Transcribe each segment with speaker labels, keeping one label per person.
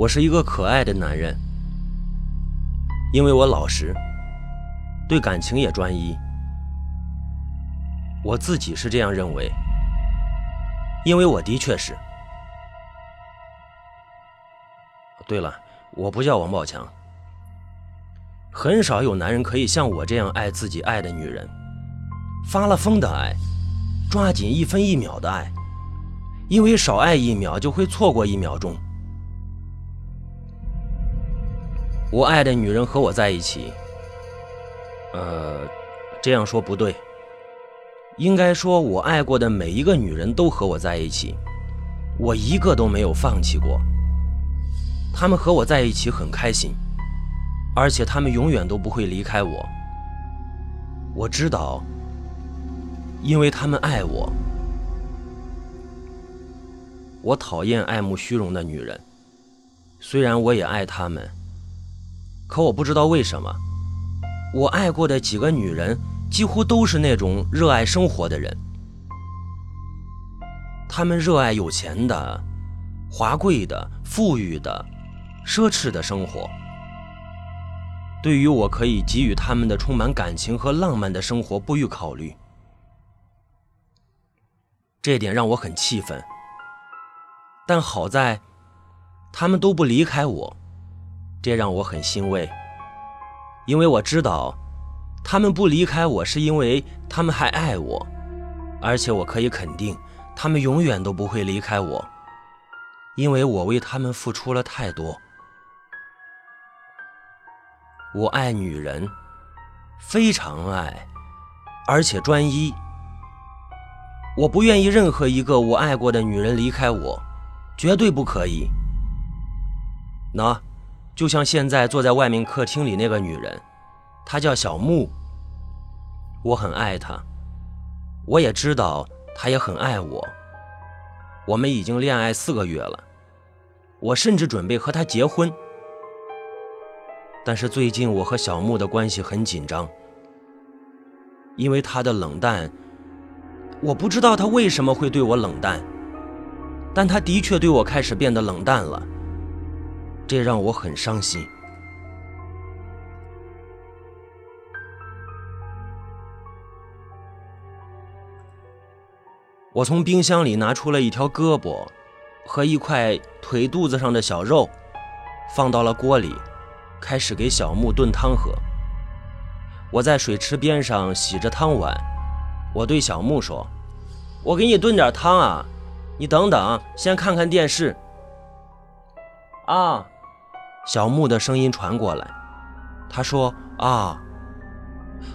Speaker 1: 我是一个可爱的男人，因为我老实，对感情也专一。我自己是这样认为，因为我的确是。对了，我不叫王宝强。很少有男人可以像我这样爱自己爱的女人，发了疯的爱，抓紧一分一秒的爱，因为少爱一秒就会错过一秒钟。我爱的女人和我在一起，呃，这样说不对，应该说我爱过的每一个女人都和我在一起，我一个都没有放弃过。她们和我在一起很开心，而且她们永远都不会离开我。我知道，因为她们爱我。我讨厌爱慕虚荣的女人，虽然我也爱她们。可我不知道为什么，我爱过的几个女人几乎都是那种热爱生活的人。她们热爱有钱的、华贵的、富裕的、奢侈的生活。对于我可以给予他们的充满感情和浪漫的生活不予考虑，这点让我很气愤。但好在，他们都不离开我。这让我很欣慰，因为我知道，他们不离开我是因为他们还爱我，而且我可以肯定，他们永远都不会离开我，因为我为他们付出了太多。我爱女人，非常爱，而且专一。我不愿意任何一个我爱过的女人离开我，绝对不可以。那。就像现在坐在外面客厅里那个女人，她叫小木。我很爱她，我也知道她也很爱我。我们已经恋爱四个月了，我甚至准备和她结婚。但是最近我和小木的关系很紧张，因为她的冷淡，我不知道她为什么会对我冷淡，但她的确对我开始变得冷淡了。这让我很伤心。我从冰箱里拿出了一条胳膊和一块腿肚子上的小肉，放到了锅里，开始给小木炖汤喝。我在水池边上洗着汤碗，我对小木说：“我给你炖点汤啊，你等等，先看看电视。”啊。小木的声音传过来，他说：“啊。”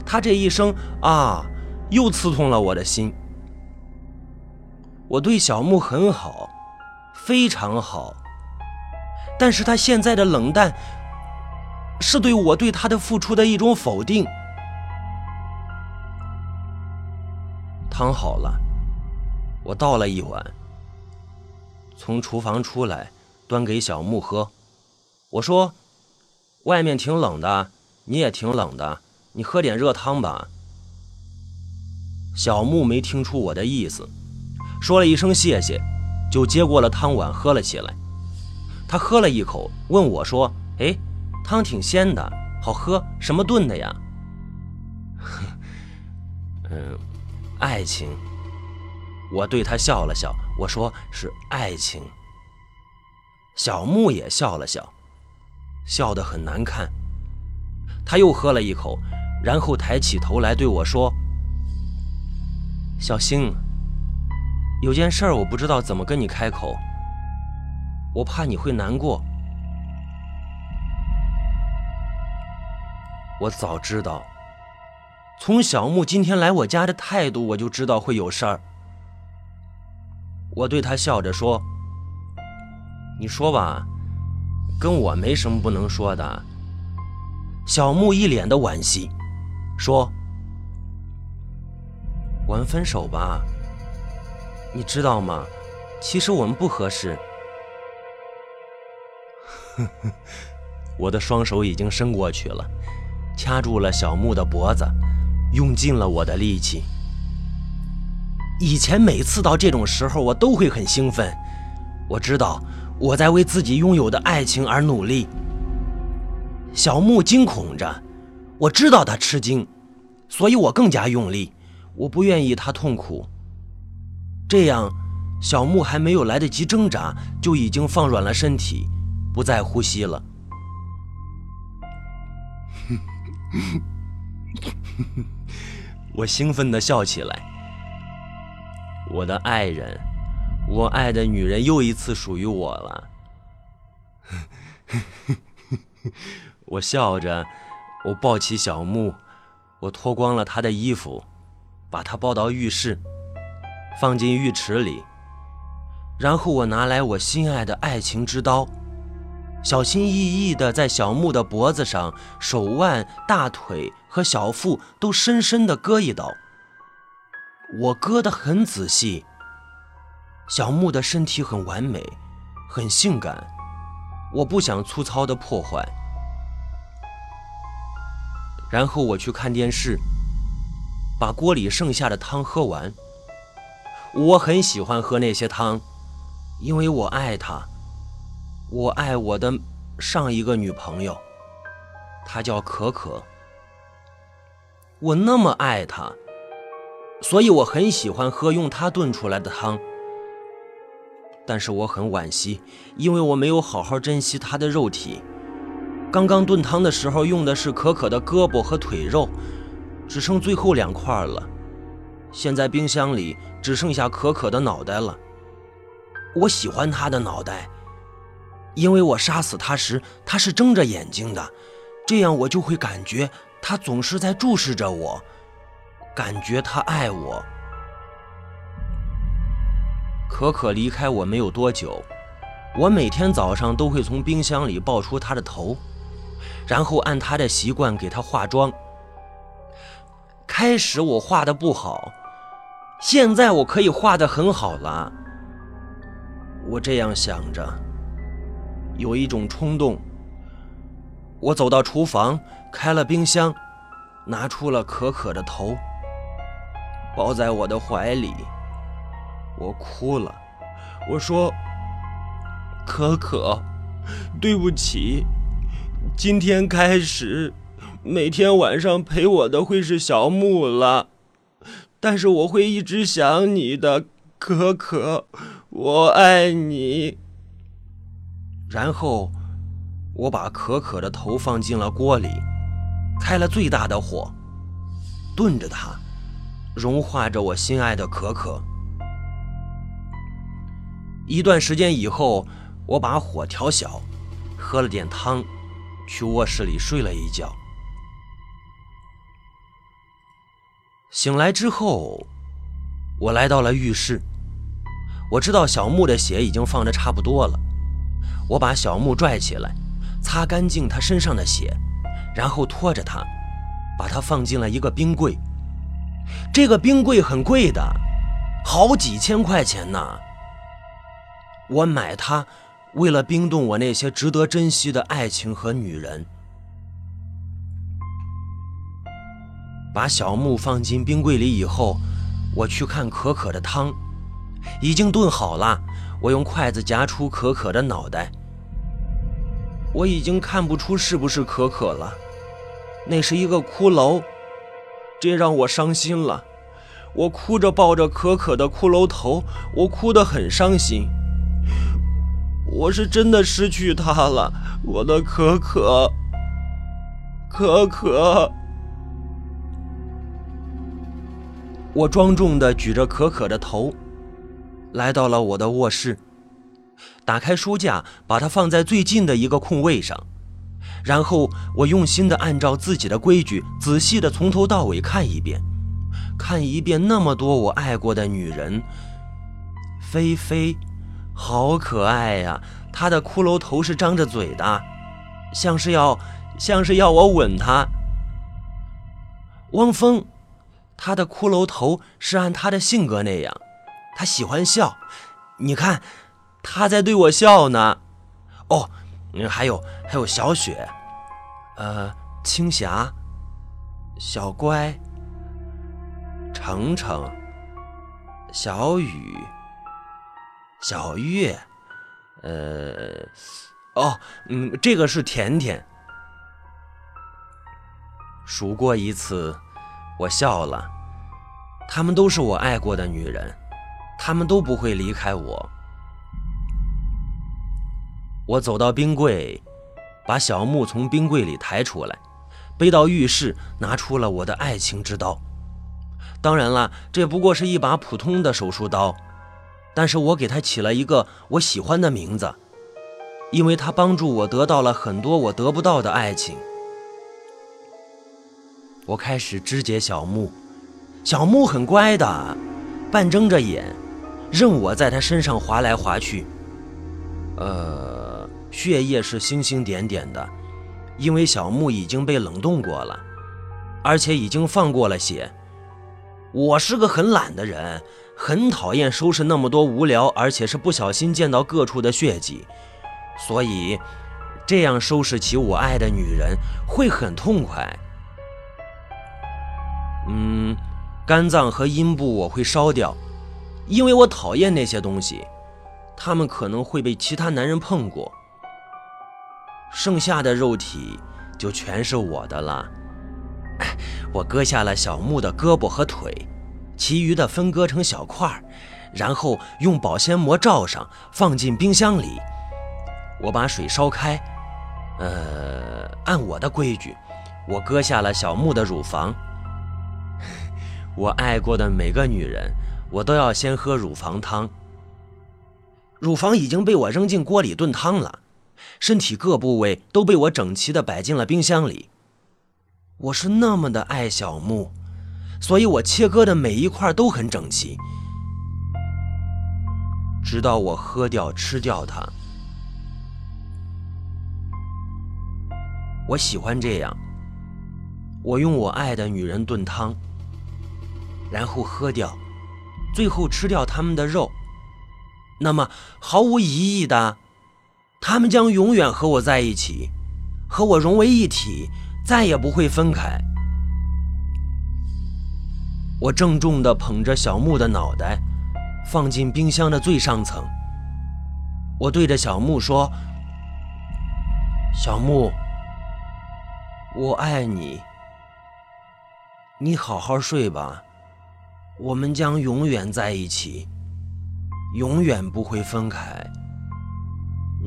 Speaker 1: 他这一声“啊”，又刺痛了我的心。我对小木很好，非常好，但是他现在的冷淡，是对我对他的付出的一种否定。汤好了，我倒了一碗，从厨房出来，端给小木喝。我说：“外面挺冷的，你也挺冷的，你喝点热汤吧。”小木没听出我的意思，说了一声谢谢，就接过了汤碗喝了起来。他喝了一口，问我说：“哎，汤挺鲜的，好喝，什么炖的呀？”“ 嗯，爱情。”我对他笑了笑，我说：“是爱情。”小木也笑了笑。笑得很难看。他又喝了一口，然后抬起头来对我说：“小星，有件事我不知道怎么跟你开口，我怕你会难过。我早知道，从小木今天来我家的态度，我就知道会有事儿。我对他笑着说：‘你说吧。’”跟我没什么不能说的。小木一脸的惋惜，说：“我们分手吧。你知道吗？其实我们不合适。”我的双手已经伸过去了，掐住了小木的脖子，用尽了我的力气。以前每次到这种时候，我都会很兴奋。我知道。我在为自己拥有的爱情而努力。小木惊恐着，我知道他吃惊，所以我更加用力。我不愿意他痛苦。这样，小木还没有来得及挣扎，就已经放软了身体，不再呼吸了。我兴奋地笑起来。我的爱人，我爱的女人又一次属于我了。我笑着，我抱起小木，我脱光了他的衣服，把他抱到浴室，放进浴池里，然后我拿来我心爱的爱情之刀，小心翼翼地在小木的脖子上、手腕、大腿和小腹都深深地割一刀。我割得很仔细。小木的身体很完美，很性感，我不想粗糙的破坏。然后我去看电视，把锅里剩下的汤喝完。我很喜欢喝那些汤，因为我爱她，我爱我的上一个女朋友，她叫可可。我那么爱她，所以我很喜欢喝用她炖出来的汤。但是我很惋惜，因为我没有好好珍惜他的肉体。刚刚炖汤的时候用的是可可的胳膊和腿肉，只剩最后两块了。现在冰箱里只剩下可可的脑袋了。我喜欢他的脑袋，因为我杀死他时他是睁着眼睛的，这样我就会感觉他总是在注视着我，感觉他爱我。可可离开我没有多久，我每天早上都会从冰箱里抱出她的头。然后按她的习惯给她化妆。开始我画的不好，现在我可以画的很好了。我这样想着，有一种冲动。我走到厨房，开了冰箱，拿出了可可的头，抱在我的怀里。我哭了，我说：“可可，对不起。”今天开始，每天晚上陪我的会是小木了，但是我会一直想你的，可可，我爱你。然后，我把可可的头放进了锅里，开了最大的火，炖着它，融化着我心爱的可可。一段时间以后，我把火调小，喝了点汤。去卧室里睡了一觉，醒来之后，我来到了浴室。我知道小木的血已经放的差不多了，我把小木拽起来，擦干净他身上的血，然后拖着他，把他放进了一个冰柜。这个冰柜很贵的，好几千块钱呢。我买它。为了冰冻我那些值得珍惜的爱情和女人，把小木放进冰柜里以后，我去看可可的汤，已经炖好了。我用筷子夹出可可的脑袋，我已经看不出是不是可可了，那是一个骷髅，这让我伤心了。我哭着抱着可可的骷髅头，我哭得很伤心。我是真的失去他了，我的可可，可可。我庄重的举着可可的头，来到了我的卧室，打开书架，把它放在最近的一个空位上，然后我用心的按照自己的规矩，仔细的从头到尾看一遍，看一遍那么多我爱过的女人，菲菲。好可爱呀！他的骷髅头是张着嘴的，像是要，像是要我吻他。汪峰，他的骷髅头是按他的性格那样，他喜欢笑。你看，他在对我笑呢。哦，还有还有小雪，呃，青霞，小乖，程程，小雨。小月，呃，哦，嗯，这个是甜甜。数过一次，我笑了。她们都是我爱过的女人，她们都不会离开我。我走到冰柜，把小木从冰柜里抬出来，背到浴室，拿出了我的爱情之刀。当然了，这不过是一把普通的手术刀，但是我给它起了一个我喜欢的名字，因为它帮助我得到了很多我得不到的爱情。我开始肢解小木，小木很乖的，半睁着眼，任我在他身上划来划去。呃。血液是星星点点的，因为小木已经被冷冻过了，而且已经放过了血。我是个很懒的人，很讨厌收拾那么多无聊，而且是不小心溅到各处的血迹，所以这样收拾起我爱的女人会很痛快。嗯，肝脏和阴部我会烧掉，因为我讨厌那些东西，他们可能会被其他男人碰过。剩下的肉体就全是我的了。我割下了小木的胳膊和腿，其余的分割成小块然后用保鲜膜罩上，放进冰箱里。我把水烧开，呃，按我的规矩，我割下了小木的乳房。我爱过的每个女人，我都要先喝乳房汤。乳房已经被我扔进锅里炖汤了。身体各部位都被我整齐地摆进了冰箱里。我是那么的爱小木，所以我切割的每一块都很整齐，直到我喝掉、吃掉它。我喜欢这样，我用我爱的女人炖汤，然后喝掉，最后吃掉他们的肉。那么毫无疑义的。他们将永远和我在一起，和我融为一体，再也不会分开。我郑重地捧着小木的脑袋，放进冰箱的最上层。我对着小木说：“小木，我爱你。你好好睡吧，我们将永远在一起，永远不会分开。”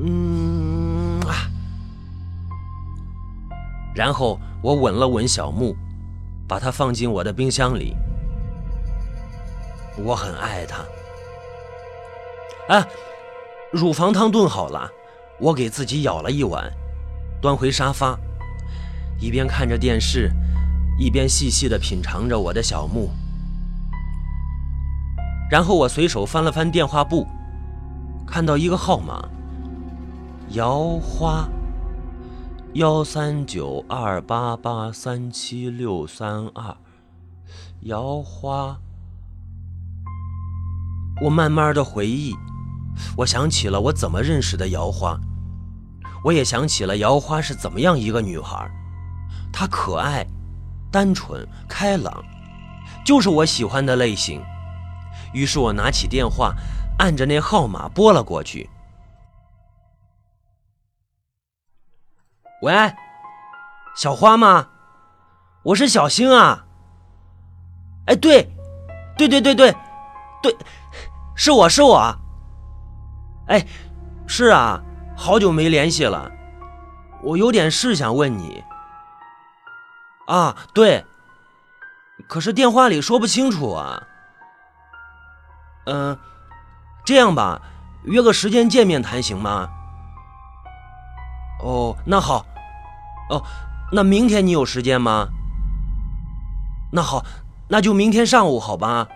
Speaker 1: 嗯啊，然后我吻了吻小木，把它放进我的冰箱里。我很爱他。啊，乳房汤炖好了，我给自己舀了一碗，端回沙发，一边看着电视，一边细细的品尝着我的小木。然后我随手翻了翻电话簿，看到一个号码。姚花幺三九二八八三七六三二，姚花。我慢慢的回忆，我想起了我怎么认识的姚花，我也想起了姚花是怎么样一个女孩，她可爱、单纯、开朗，就是我喜欢的类型。于是我拿起电话，按着那号码拨了过去。喂，小花吗？我是小星啊。哎，对，对对对对，对，是我是我。哎，是啊，好久没联系了，我有点事想问你。啊，对，可是电话里说不清楚啊。嗯，这样吧，约个时间见面谈行吗？哦，那好。哦，那明天你有时间吗？那好，那就明天上午好吧。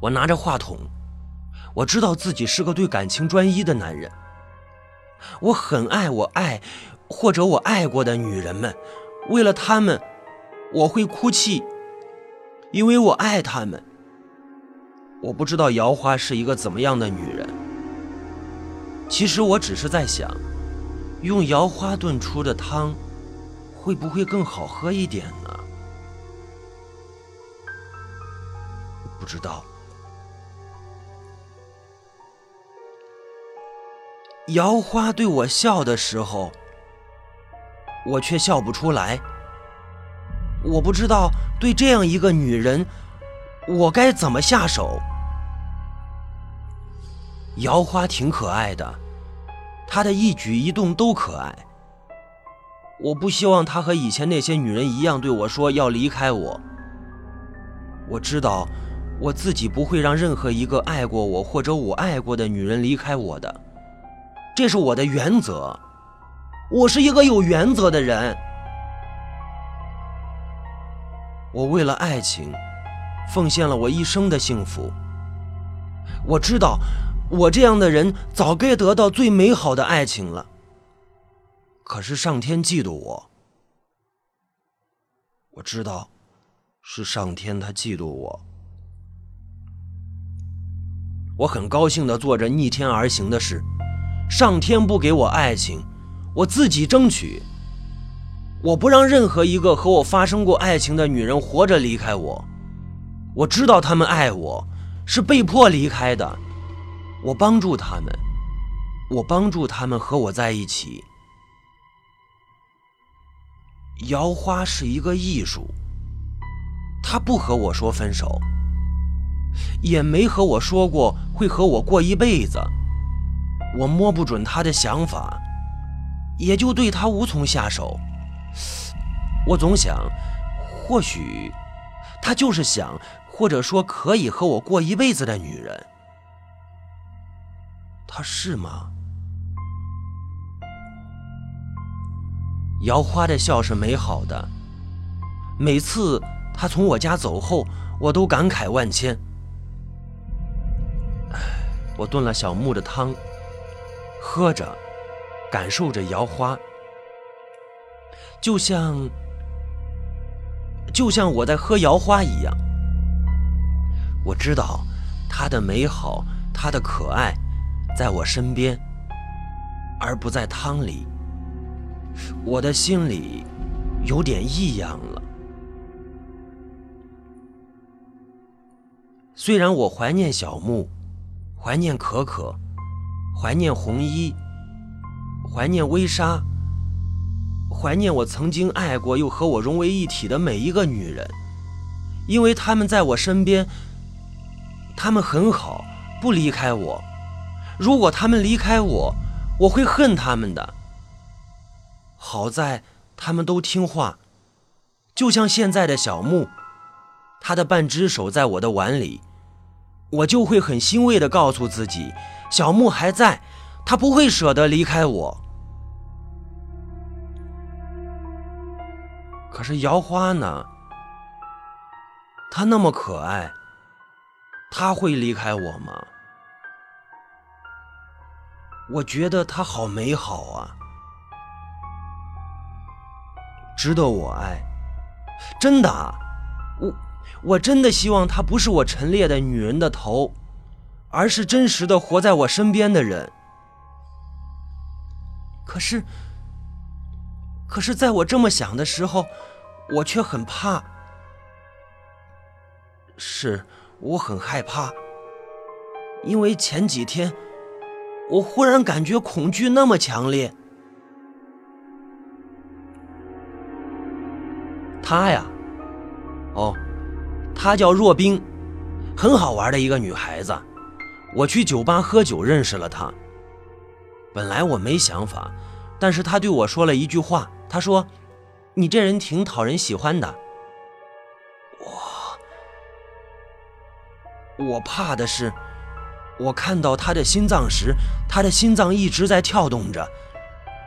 Speaker 1: 我拿着话筒，我知道自己是个对感情专一的男人。我很爱我爱或者我爱过的女人们，为了她们，我会哭泣，因为我爱她们。我不知道姚花是一个怎么样的女人。其实我只是在想，用姚花炖出的汤，会不会更好喝一点呢？不知道，姚花对我笑的时候，我却笑不出来。我不知道对这样一个女人，我该怎么下手。姚花挺可爱的，她的一举一动都可爱。我不希望她和以前那些女人一样对我说要离开我。我知道我自己不会让任何一个爱过我或者我爱过的女人离开我的，这是我的原则。我是一个有原则的人。我为了爱情，奉献了我一生的幸福。我知道，我这样的人早该得到最美好的爱情了。可是上天嫉妒我。我知道，是上天他嫉妒我。我很高兴的做着逆天而行的事。上天不给我爱情，我自己争取。我不让任何一个和我发生过爱情的女人活着离开我。我知道他们爱我，是被迫离开的。我帮助他们，我帮助他们和我在一起。姚花是一个艺术，她不和我说分手，也没和我说过会和我过一辈子。我摸不准她的想法，也就对她无从下手。我总想，或许她就是想，或者说可以和我过一辈子的女人。她是吗？姚花的笑是美好的，每次她从我家走后，我都感慨万千。我炖了小木的汤，喝着，感受着姚花。就像，就像我在喝摇花一样。我知道，她的美好，她的可爱，在我身边，而不在汤里。我的心里有点异样了。虽然我怀念小木，怀念可可，怀念红衣，怀念微纱。怀念我曾经爱过又和我融为一体的每一个女人，因为她们在我身边，她们很好，不离开我。如果她们离开我，我会恨她们的。好在她们都听话，就像现在的小木，他的半只手在我的碗里，我就会很欣慰地告诉自己，小木还在，他不会舍得离开我。可是姚花呢？她那么可爱，她会离开我吗？我觉得她好美好啊，值得我爱。真的，我我真的希望她不是我陈列的女人的头，而是真实的活在我身边的人。可是。可是，在我这么想的时候，我却很怕。是我很害怕，因为前几天，我忽然感觉恐惧那么强烈。她呀，哦，她叫若冰，很好玩的一个女孩子。我去酒吧喝酒认识了她。本来我没想法，但是她对我说了一句话。他说：“你这人挺讨人喜欢的。”我我怕的是，我看到他的心脏时，他的心脏一直在跳动着，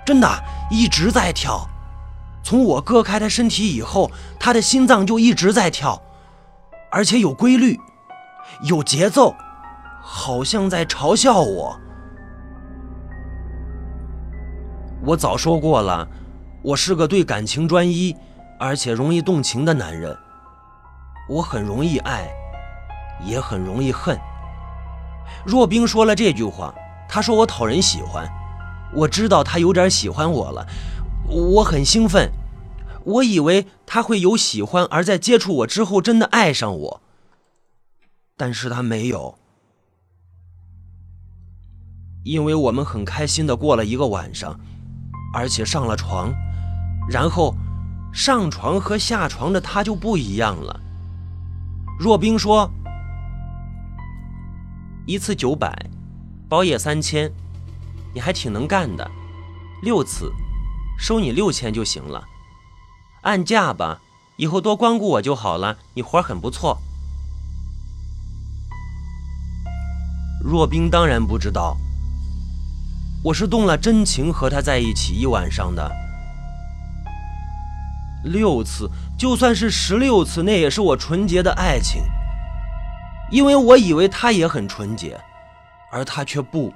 Speaker 1: 真的一直在跳。从我割开他身体以后，他的心脏就一直在跳，而且有规律，有节奏，好像在嘲笑我。我早说过了。我是个对感情专一，而且容易动情的男人。我很容易爱，也很容易恨。若冰说了这句话，他说我讨人喜欢。我知道他有点喜欢我了，我很兴奋。我以为他会有喜欢，而在接触我之后真的爱上我，但是他没有。因为我们很开心的过了一个晚上，而且上了床，然后上床和下床的他就不一样了。若冰说：“一次九百，包夜三千，你还挺能干的。六次，收你六千就行了，按价吧。以后多光顾我就好了。你活很不错。”若冰当然不知道，我是动了真情和他在一起一晚上的。六次，就算是十六次，那也是我纯洁的爱情。因为我以为他也很纯洁，而他却不。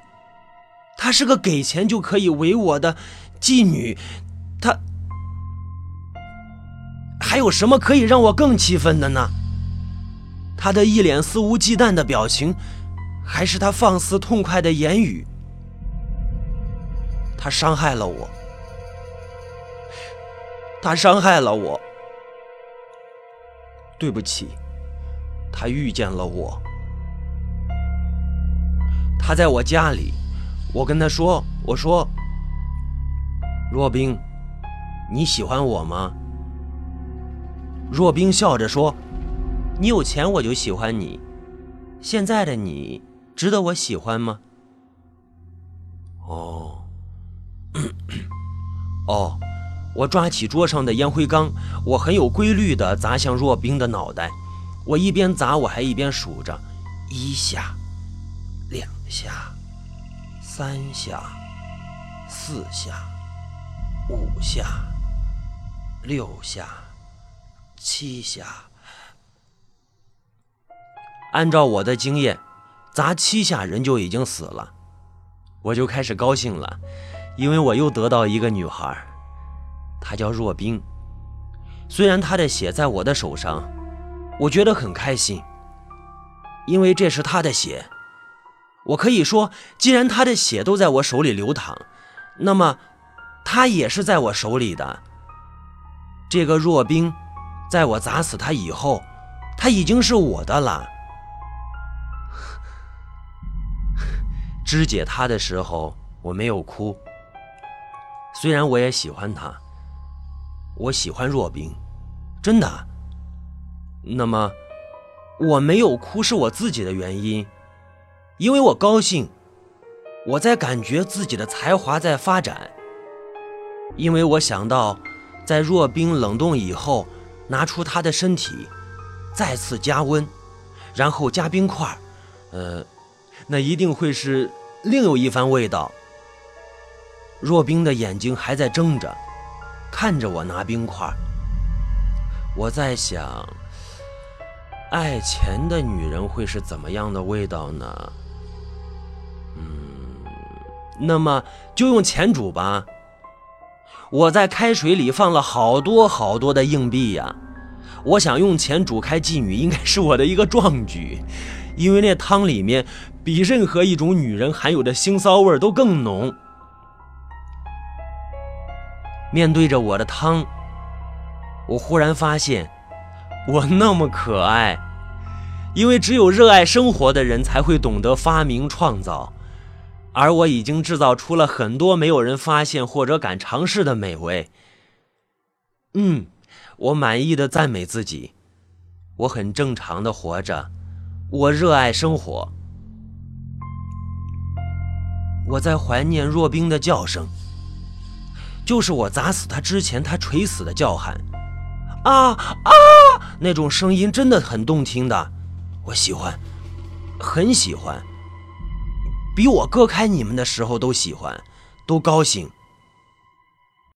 Speaker 1: 他是个给钱就可以为我的妓女，他还有什么可以让我更气愤的呢？他的一脸肆无忌惮的表情，还是他放肆痛快的言语？他伤害了我。他伤害了我，对不起。他遇见了我，他在我家里，我跟他说：“我说，若冰，你喜欢我吗？”若冰笑着说：“你有钱我就喜欢你，现在的你值得我喜欢吗？”哦，哦。我抓起桌上的烟灰缸，我很有规律地砸向若冰的脑袋。我一边砸，我还一边数着：一下，两下，三下，四下，五下，六下，七下。按照我的经验，砸七下人就已经死了。我就开始高兴了，因为我又得到一个女孩。她叫若冰，虽然她的血在我的手上，我觉得很开心，因为这是她的血。我可以说，既然她的血都在我手里流淌，那么她也是在我手里的。这个若冰，在我砸死他以后，他已经是我的了。肢解他的时候，我没有哭，虽然我也喜欢他。我喜欢若冰，真的。那么，我没有哭是我自己的原因，因为我高兴，我在感觉自己的才华在发展。因为我想到，在若冰冷冻以后，拿出他的身体，再次加温，然后加冰块，呃，那一定会是另有一番味道。若冰的眼睛还在睁着。看着我拿冰块，我在想，爱钱的女人会是怎么样的味道呢？嗯，那么就用钱煮吧。我在开水里放了好多好多的硬币呀。我想用钱煮开妓女，应该是我的一个壮举，因为那汤里面比任何一种女人含有的腥骚味都更浓。面对着我的汤，我忽然发现，我那么可爱。因为只有热爱生活的人才会懂得发明创造，而我已经制造出了很多没有人发现或者敢尝试的美味。嗯，我满意的赞美自己，我很正常的活着，我热爱生活。我在怀念若冰的叫声。就是我砸死他之前，他垂死的叫喊，啊啊！那种声音真的很动听的，我喜欢，很喜欢，比我割开你们的时候都喜欢，都高兴。